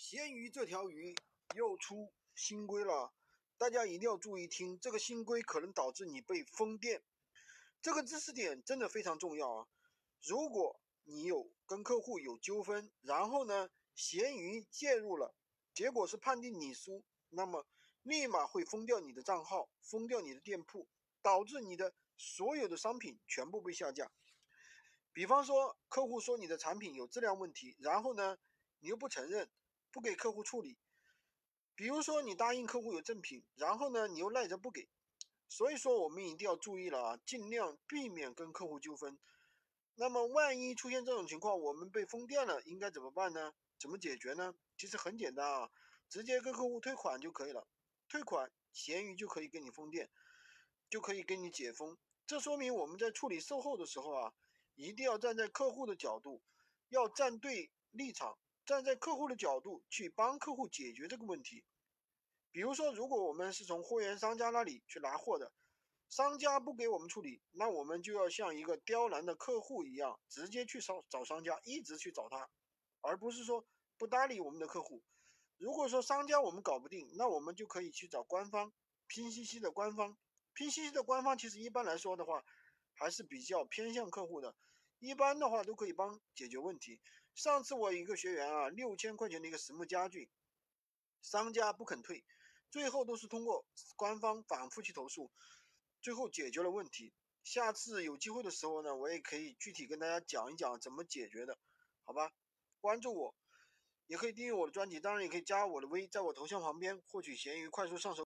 咸鱼这条鱼又出新规了，大家一定要注意听，这个新规可能导致你被封店。这个知识点真的非常重要啊！如果你有跟客户有纠纷，然后呢，闲鱼介入了，结果是判定你输，那么立马会封掉你的账号，封掉你的店铺，导致你的所有的商品全部被下架。比方说，客户说你的产品有质量问题，然后呢，你又不承认。不给客户处理，比如说你答应客户有赠品，然后呢你又赖着不给，所以说我们一定要注意了啊，尽量避免跟客户纠纷。那么万一出现这种情况，我们被封店了，应该怎么办呢？怎么解决呢？其实很简单啊，直接跟客户退款就可以了。退款，闲鱼就可以给你封店，就可以给你解封。这说明我们在处理售后的时候啊，一定要站在客户的角度，要站对立场。站在客户的角度去帮客户解决这个问题，比如说，如果我们是从货源商家那里去拿货的，商家不给我们处理，那我们就要像一个刁难的客户一样，直接去找找商家，一直去找他，而不是说不搭理我们的客户。如果说商家我们搞不定，那我们就可以去找官方，拼夕夕的官方，拼夕夕的官方其实一般来说的话，还是比较偏向客户的，一般的话都可以帮解决问题。上次我一个学员啊，六千块钱的一个实木家具，商家不肯退，最后都是通过官方反复去投诉，最后解决了问题。下次有机会的时候呢，我也可以具体跟大家讲一讲怎么解决的，好吧？关注我，也可以订阅我的专辑，当然也可以加我的微，在我头像旁边获取闲鱼快速上手。